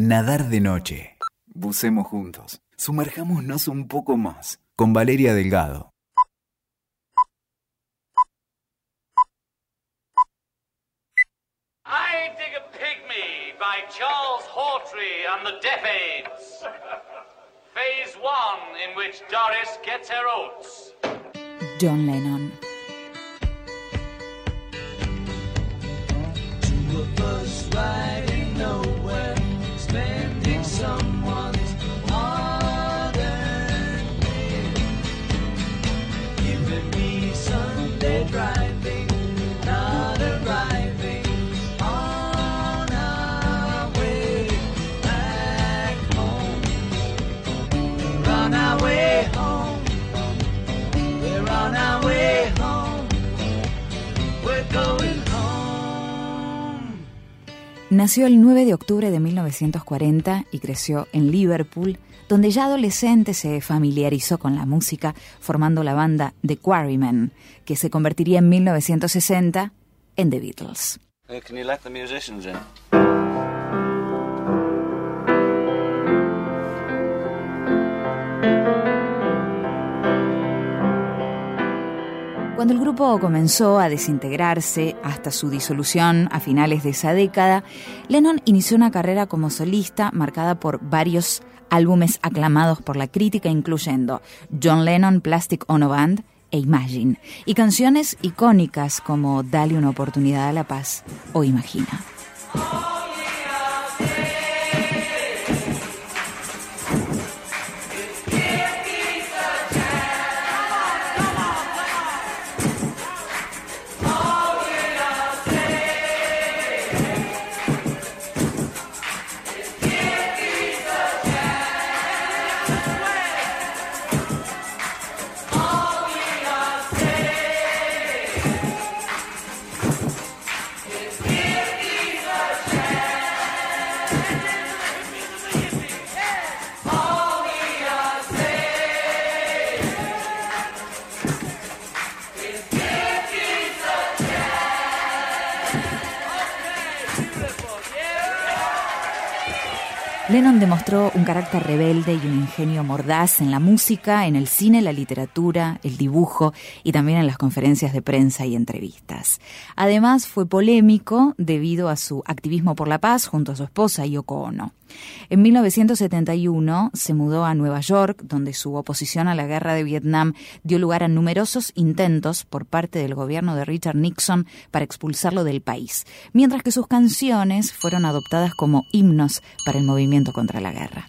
Nadar de noche. Bucemos juntos. Sumerjámonos un poco más. Con Valeria Delgado. I Dig a Pygmy by Charles Hawtrey and the Deaf Aids. Phase one, in which Doris gets her oats. John Lennon. Nació el 9 de octubre de 1940 y creció en Liverpool, donde ya adolescente se familiarizó con la música formando la banda The Quarrymen, que se convertiría en 1960 en The Beatles. Uh, can you let musicians? Cuando el grupo comenzó a desintegrarse hasta su disolución a finales de esa década, Lennon inició una carrera como solista marcada por varios álbumes aclamados por la crítica, incluyendo John Lennon Plastic Ono Band e Imagine, y canciones icónicas como Dale una oportunidad a la paz o Imagina. Lennon demostró un carácter rebelde y un ingenio mordaz en la música, en el cine, la literatura, el dibujo y también en las conferencias de prensa y entrevistas. Además, fue polémico debido a su activismo por la paz junto a su esposa Yoko Ono. En 1971 se mudó a Nueva York, donde su oposición a la guerra de Vietnam dio lugar a numerosos intentos por parte del gobierno de Richard Nixon para expulsarlo del país, mientras que sus canciones fueron adoptadas como himnos para el movimiento contra la guerra.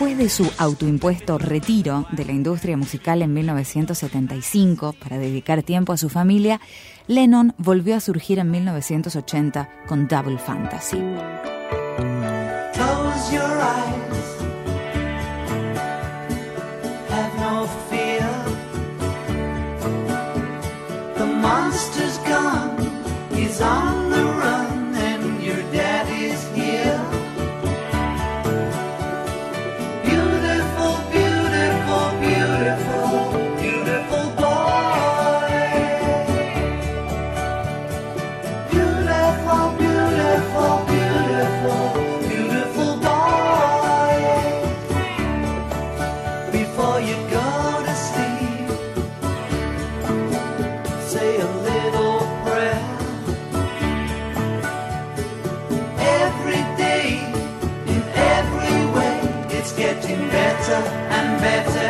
Después de su autoimpuesto retiro de la industria musical en 1975 para dedicar tiempo a su familia, Lennon volvió a surgir en 1980 con Double Fantasy. getting better and better.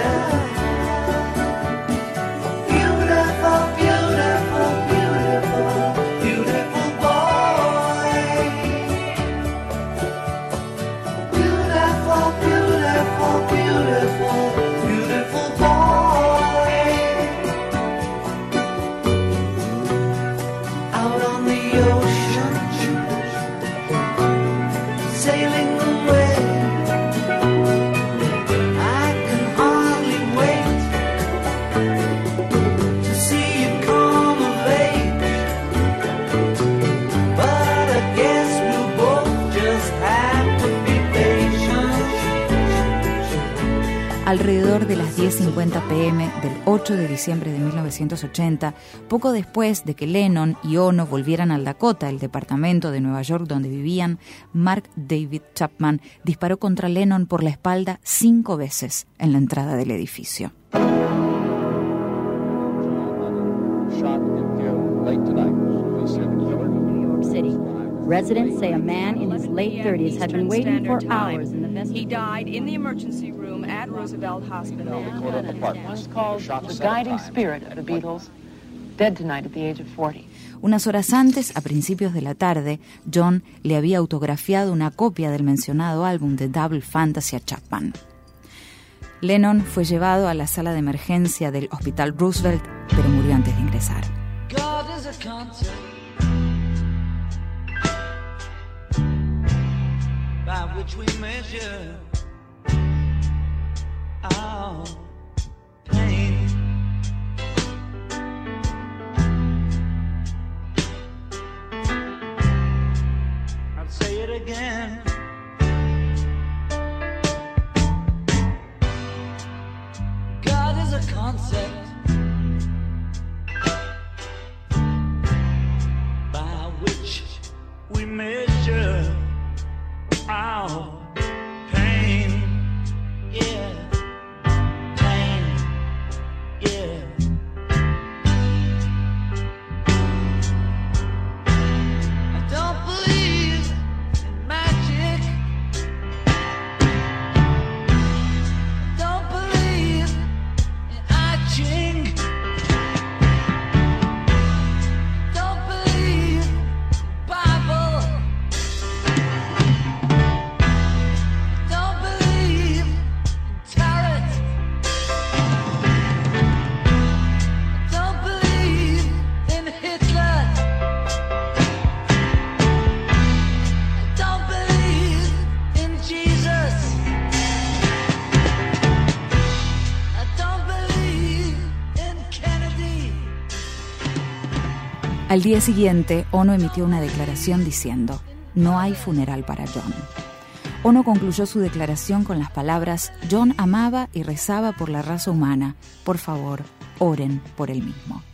De las 10.50 pm del 8 de diciembre de 1980, poco después de que Lennon y Ono volvieran al Dakota, el departamento de Nueva York donde vivían, Mark David Chapman disparó contra Lennon por la espalda cinco veces en la entrada del edificio. Residents say a man in his late 30s had been waiting for hours in the He vestibule. died in the emergency room at Roosevelt Hospital. Was called the guiding spirit of the Beatles, dead tonight at the age of 40. Unas horas antes, a principios de la tarde, John le había autografiado una copia del mencionado álbum de Double Fantasy a Chapman. Lennon fue llevado a la sala de emergencia del Hospital Roosevelt, pero murió antes de ingresar. God is a by which we measure our pain. I'll say it again. God is a concept by which we measure our Al día siguiente, Ono emitió una declaración diciendo, no hay funeral para John. Ono concluyó su declaración con las palabras, John amaba y rezaba por la raza humana, por favor, oren por él mismo.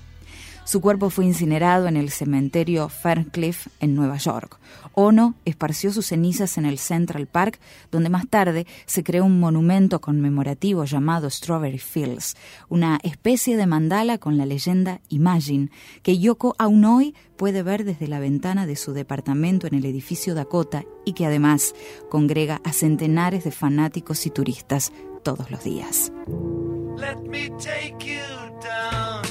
Su cuerpo fue incinerado en el cementerio Ferncliff en Nueva York. Ono esparció sus cenizas en el Central Park, donde más tarde se creó un monumento conmemorativo llamado Strawberry Fields, una especie de mandala con la leyenda Imagine, que Yoko aún hoy puede ver desde la ventana de su departamento en el edificio Dakota y que además congrega a centenares de fanáticos y turistas todos los días. Let me take you down,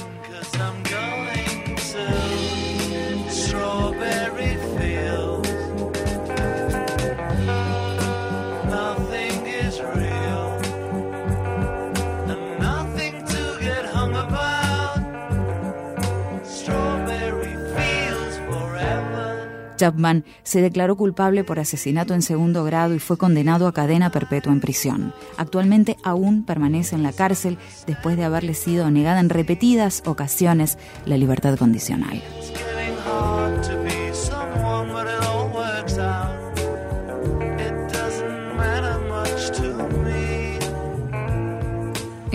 Chapman se declaró culpable por asesinato en segundo grado y fue condenado a cadena perpetua en prisión. Actualmente aún permanece en la cárcel después de haberle sido negada en repetidas ocasiones la libertad condicional.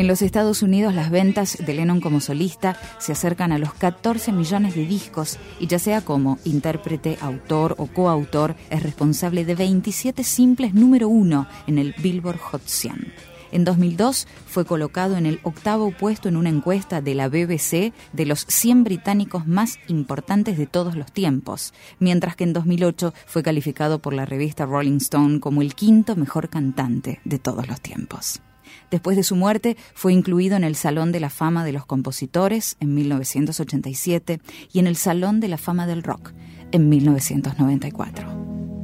En los Estados Unidos las ventas de Lennon como solista se acercan a los 14 millones de discos y ya sea como intérprete, autor o coautor es responsable de 27 simples número uno en el Billboard Hot 100. En 2002 fue colocado en el octavo puesto en una encuesta de la BBC de los 100 británicos más importantes de todos los tiempos, mientras que en 2008 fue calificado por la revista Rolling Stone como el quinto mejor cantante de todos los tiempos. Después de su muerte fue incluido en el Salón de la Fama de los Compositores en 1987 y en el Salón de la Fama del Rock en 1994.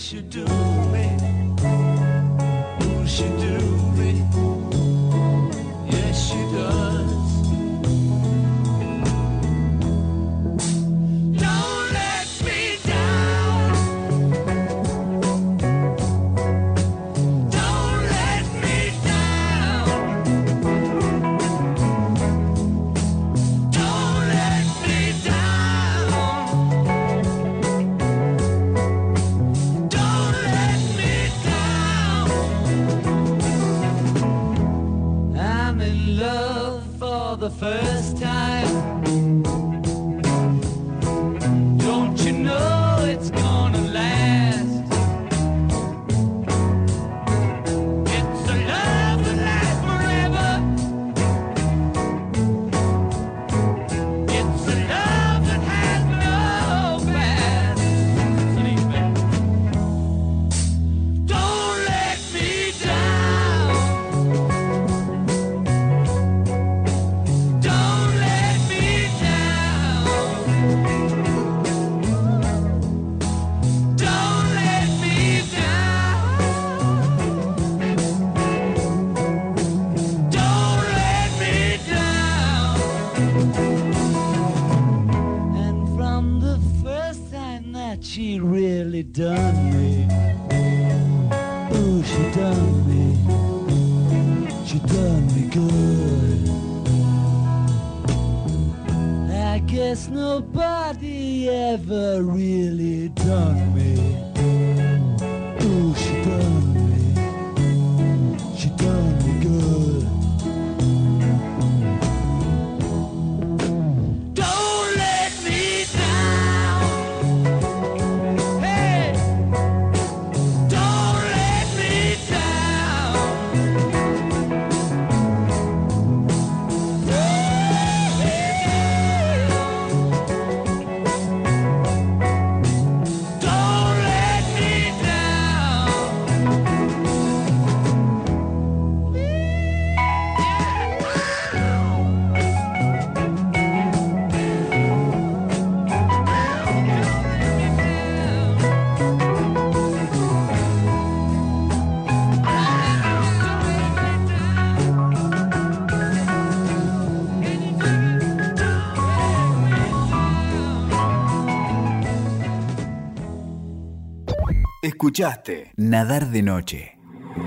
should do me? Who should do She done me, she done me good. I guess nobody ever really done me. Escuchaste Nadar de Noche.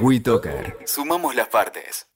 WeToker. Sumamos las partes.